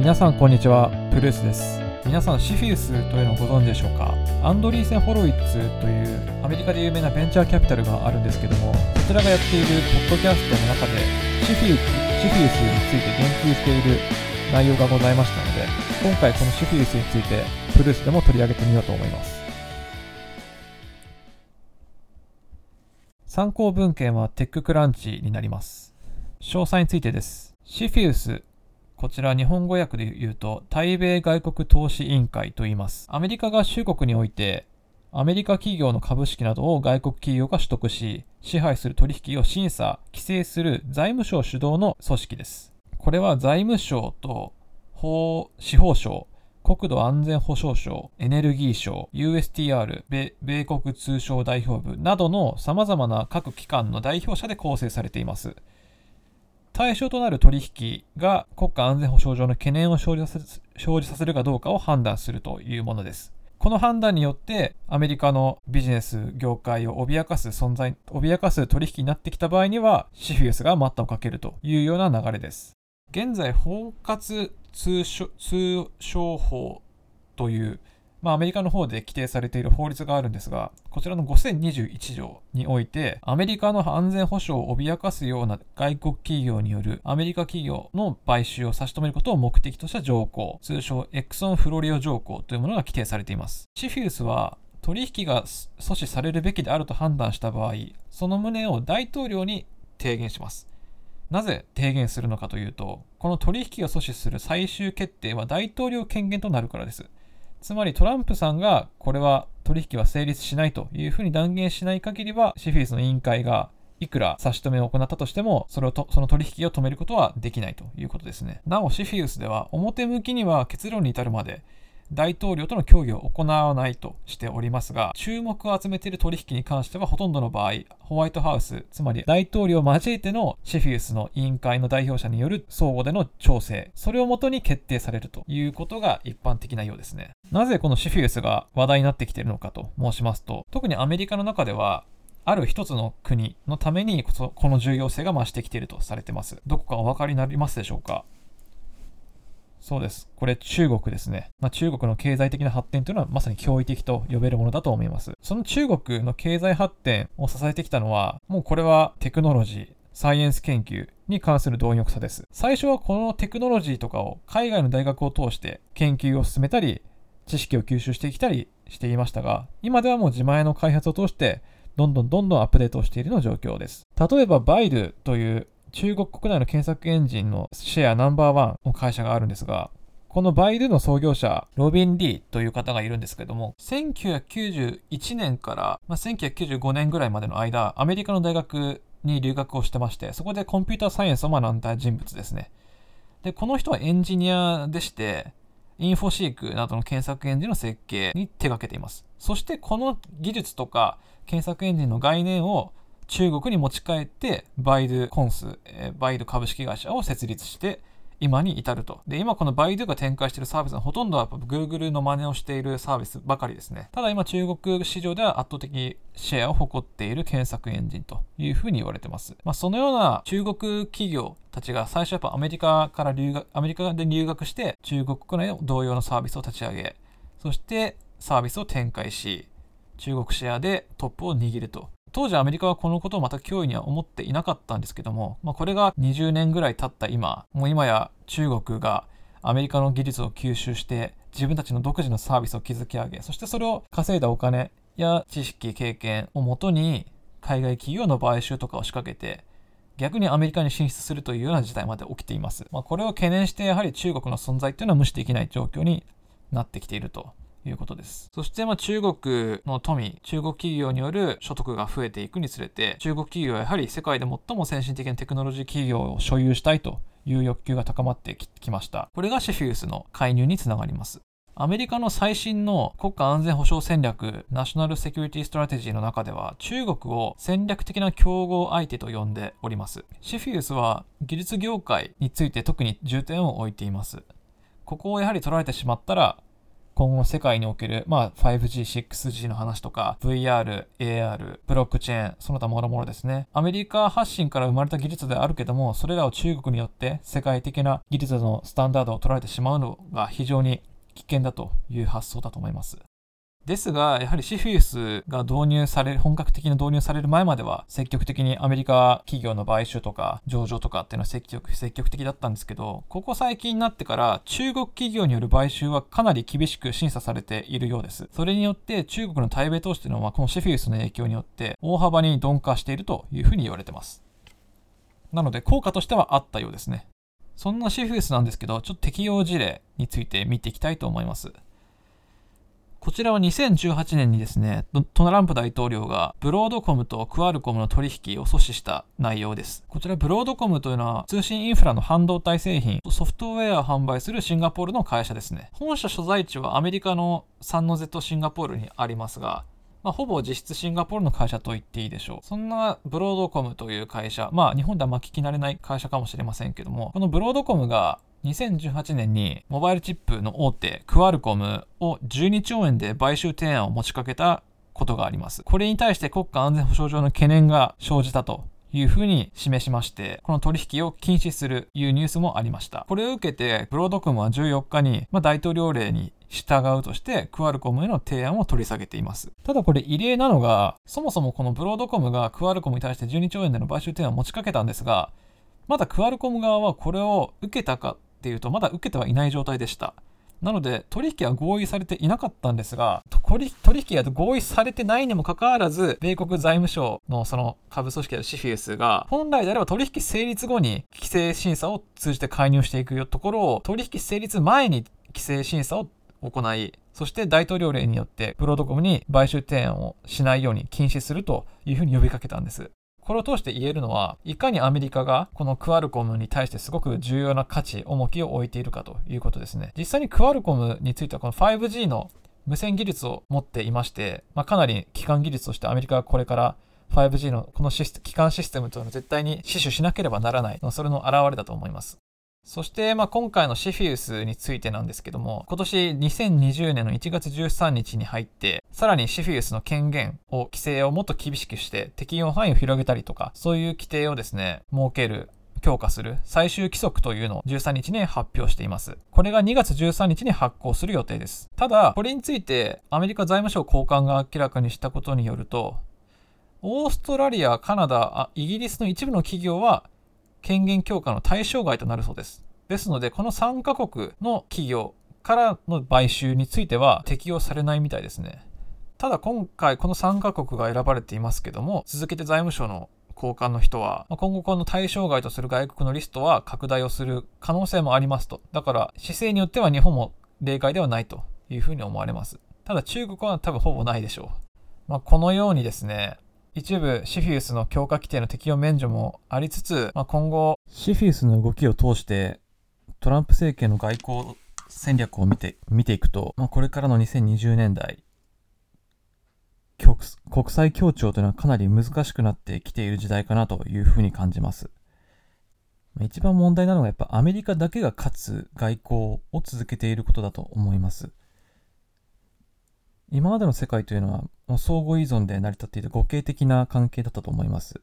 皆さんこんにちはプルースです。皆さんシフィウスというのをご存知でしょうか？アンドリーセン・ホロイッツというアメリカで有名なベンチャーキャピタルがあるんですけどもこちらがやっているポッドキャストの中でシフィウスシフィウスについて言及している内容がございましたので今回このシフィウスについてプルースでも取り上げてみようと思います。参考文献はテッククランチになります。詳細についてです。シフィウスこちら日本語訳で言うと、対米外国投資委員会と言います。アメリカ合衆国において、アメリカ企業の株式などを外国企業が取得し、支配する取引を審査、規制する財務省主導の組織です。これは財務省と法司法省、国土安全保障省、エネルギー省、USTR、米国通商代表部などの様々な各機関の代表者で構成されています。対象となる取引が国家安全保障上の懸念を生じさせるかどうかを判断するというものです。この判断によってアメリカのビジネス業界を脅かす存在、脅かす取引になってきた場合にはシフィウスが待ったをかけるというような流れです。現在、包括通商法というまあ、アメリカの方で規定されている法律があるんですが、こちらの5021条において、アメリカの安全保障を脅かすような外国企業によるアメリカ企業の買収を差し止めることを目的とした条項、通称エクソン・フロリオ条項というものが規定されています。シフィウスは取引が阻止されるべきであると判断した場合、その旨を大統領に提言します。なぜ提言するのかというと、この取引を阻止する最終決定は大統領権限となるからです。つまりトランプさんがこれは取引は成立しないというふうに断言しない限りはシフィリスの委員会がいくら差し止めを行ったとしても、それをとその取引を止めることはできないということですね。なお、シフィウスでは表向きには結論に至るまで大統領との協議を行わないとしておりますが、注目を集めている取引に関してはほとんどの場合、ホワイトハウス、つまり大統領を交えてのシェフィウスの委員会の代表者による相互での調整、それをもとに決定されるということが一般的なようですね。なぜこのシフィウスが話題になってきているのかと申しますと、特にアメリカの中では、ある一つの国のためにこの重要性が増してきているとされています。どこかお分かりになりますでしょうか？そうです。これ中国ですね。まあ、中国の経済的な発展というのはまさに驚異的と呼べるものだと思います。その中国の経済発展を支えてきたのは、もうこれはテクノロジー、サイエンス研究に関する貪欲さです。最初はこのテクノロジーとかを海外の大学を通して研究を進めたり、知識を吸収してきたりしていましたが、今ではもう自前の開発を通して、どんどんどんどんアップデートをしているの状況です。例えば、バイドという中国国内の検索エンジンのシェアナンバーワンの会社があるんですが、このバイドゥの創業者、ロビン・リーという方がいるんですけども、1991年から、まあ、1995年ぐらいまでの間、アメリカの大学に留学をしてまして、そこでコンピューターサイエンスを学んだ人物ですね。で、この人はエンジニアでして、インフォシークなどの検索エンジンの設計に手掛けています。そしてこの技術とか検索エンジンの概念を中国に持ち帰って、バイドコンス、えバイド株式会社を設立して、今に至ると。で、今このバイドゥが展開しているサービスのほとんどはやっぱ Google の真似をしているサービスばかりですね。ただ今中国市場では圧倒的シェアを誇っている検索エンジンというふうに言われてます。まあ、そのような中国企業たちが最初やっぱアメリカから留学、アメリカで留学して中国国内の同様のサービスを立ち上げ、そしてサービスを展開し、中国シェアでトップを握ると当時アメリカはこのことをまた脅威には思っていなかったんですけども、まあ、これが20年ぐらい経った今、もう今や中国がアメリカの技術を吸収して自分たちの独自のサービスを築き上げ、そしてそれを稼いだお金や知識、経験をもとに海外企業の買収とかを仕掛けて、逆にアメリカに進出するというような事態まで起きています。まあ、これを懸念してやはり中国の存在というのは無視できない状況になってきているということです。そしてま中国の富、中国企業による所得が増えていくにつれて、中国企業はやはり世界で最も先進的なテクノロジー企業を所有したいという欲求が高まってきました。これがシフィウスの介入につながります。アメリカの最新の国家安全保障戦略、 National Security Strategy の中では、中国を戦略的な競合相手と呼んでおります。 CFIUS は技術業界について特に重点を置いています。ここをやはり取られてしまったら、今後世界における、まあ、5G、6G の話とか、VR、AR、ブロックチェーン、その他もろもろですね。アメリカ発信から生まれた技術であるけども、それらを中国によって世界的な技術のスタンダードを取られてしまうのが非常に危険だという発想だと思います。ですが、やはりシフィウスが導入される、本格的に導入される前までは、積極的にアメリカ企業の買収とか、上場とかっていうのは積極積極的だったんですけど、ここ最近になってから中国企業による買収はかなり厳しく審査されているようです。それによって中国の対米投資というのは、このシフィウスの影響によって大幅に鈍化しているというふうに言われてます。なので、効果としてはあったようですね。そんなシフィウスなんですけど、ちょっと適用事例について見ていきたいと思います。こちらは2018年にですね、トランプ大統領がブロードコムとクアルコムの取引を阻止した内容です。こちらブロードコムというのは通信インフラの半導体製品、ソフトウェアを販売するシンガポールの会社ですね。本社所在地はアメリカのサンノゼとシンガポールにありますが、まあ、ほぼ実質シンガポールの会社と言っていいでしょう。そんなブロードコムという会社、まあ日本ではま聞き慣れない会社かもしれませんけども、このブロードコムが2018年にモバイルチップの大手クアルコムを12兆円で買収提案を持ちかけたことがあります。これに対して国家安全保障上の懸念が生じたというふうに示しまして、この取引を禁止するというニュースもありました。これを受けて、ブロードコムは14日に、まあ、大統領令に従うとして、クアルコムへの提案を取り下げています。ただこれ異例なのが、そもそもこのブロードコムがクアルコムに対して12兆円での買収提案を持ちかけたんですが、まだクアルコム側はこれを受けたかっていうと、まだ受けてはいない状態でした。なので、取引は合意されていなかったんですが、取引が合意されてないにもかかわらず、米国財務省のその株組織であるシフィウスが、本来であれば取引成立後に規制審査を通じて介入していくところを、取引成立前に規制審査を行い、そして大統領令によってプロトコムに買収提案をしないように禁止するというふうに呼びかけたんです。これを通して言えるのは、いかにアメリカがこのクアルコムに対してすごく重要な価値、重きを置いているかということですね。実際にクアルコムについてはこの 5G の無線技術を持っていまして、まあ、かなり基幹技術としてアメリカはこれから 5G のこのシス基幹システムというのを絶対に死守しなければならない、それの表れだと思います。そして、まあ、今回のシフィウスについてなんですけども、今年2020年の1月13日に入って、さらにシフィウスの権限を、規制をもっと厳しくして、適用範囲を広げたりとか、そういう規定をですね、設ける強化する最終規則というのを13日に発表しています。これが2月13日に発行する予定です。ただ、これについてアメリカ財務省高官が明らかにしたことによると、オーストラリア、カナダ、イギリスの一部の企業は権限強化の対象外となるそうです。ですので、この3カ国の企業からの買収については適用されないみたいですね。ただ今回この3カ国が選ばれていますけども、続けて財務省の高官の人は、今後この対象外とする外国のリストは拡大をする可能性もありますと。だから姿勢によっては日本も例外ではないというふうに思われます。ただ中国は多分ほぼないでしょう。まあ、このようにですね、一部シフィウスの強化規定の適用免除もありつつ、まあ、今後シフィウスの動きを通してトランプ政権の外交戦略を見て見ていくと、まあ、これからの2020年代国際協調というのはかなり難しくなってきている時代かなというふうに感じます。一番問題なのがやっぱアメリカだけが勝つ外交を続けていることだと思います。今までの世界というのはもう相互依存で成り立っていた互恵的な関係だったと思います。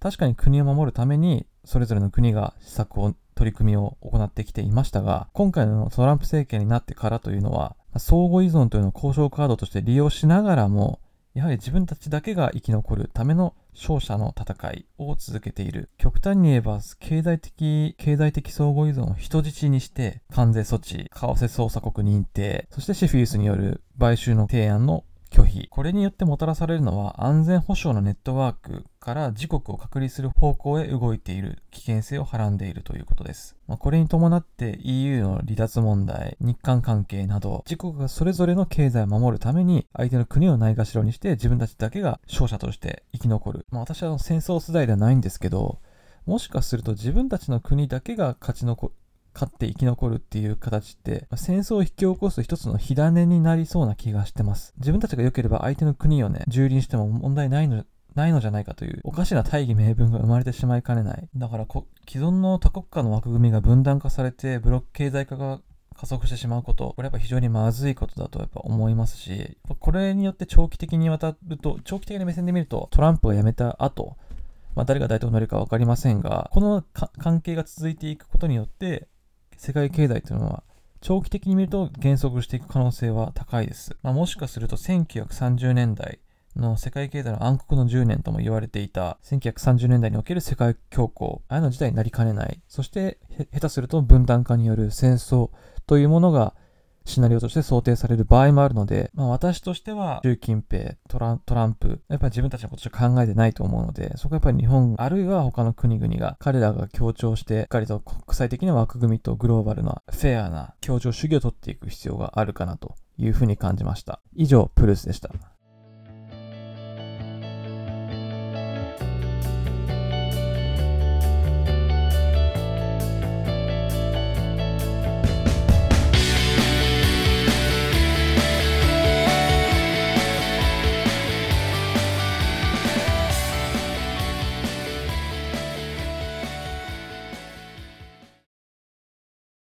確かに国を守るためにそれぞれの国が施策を取り組みを行ってきていましたが、今回のトランプ政権になってからというのは、相互依存というのを交渉カードとして利用しながらも、やはり自分たちだけが生き残るための勝者の戦いを続けている。極端に言えば、経済的、経済的相互依存を人質にして、関税措置、為替捜査国認定、そしてシフィウスによる買収の提案の拒否。これによってもたらされるのは安全保障のネットワークから自国を隔離する方向へ動いている危険性をはらんでいるということです。まあ、これに伴って EU の離脱問題、日韓関係など自国がそれぞれの経済を守るために相手の国をないがしろにして自分たちだけが勝者として生き残る。まあ、私は戦争世代ではないんですけど、もしかすると自分たちの国だけが勝ち残勝って生き残るっていう形って、戦争を引き起こす一つの火種になりそうな気がしてます。自分たちが良ければ相手の国をね、蹂躙しても問題ないのないのじゃないかというおかしな大義名分が生まれてしまいかねない。だから既存の多国家の枠組みが分断化されてブロック経済化が加速してしまうこと、これやっぱ非常にまずいことだとやっぱ思いますし、これによって長期的にわたると、長期的な目線で見ると、トランプが辞めた後、まあ、誰が大統領になるか分かりませんが、この関係が続いていくことによって、世界経済というのは長期的に見ると減速していく可能性は高いです。まあ、もしかすると1930年代の世界経済の暗黒の10年とも言われていた1930年代における世界恐慌、ああいうの事態になりかねない。そして下手すると分断化による戦争というものがシナリオとして想定される場合もあるので、まあ、私としては習近平トラン、トランプ、やっぱり自分たちのことしか考えてないと思うので、そこはやっぱり日本、あるいは他の国々が、彼らが協調して、しっかりと国際的な枠組みとグローバルなフェアな協調主義を取っていく必要があるかなというふうに感じました。以上、プルースでした。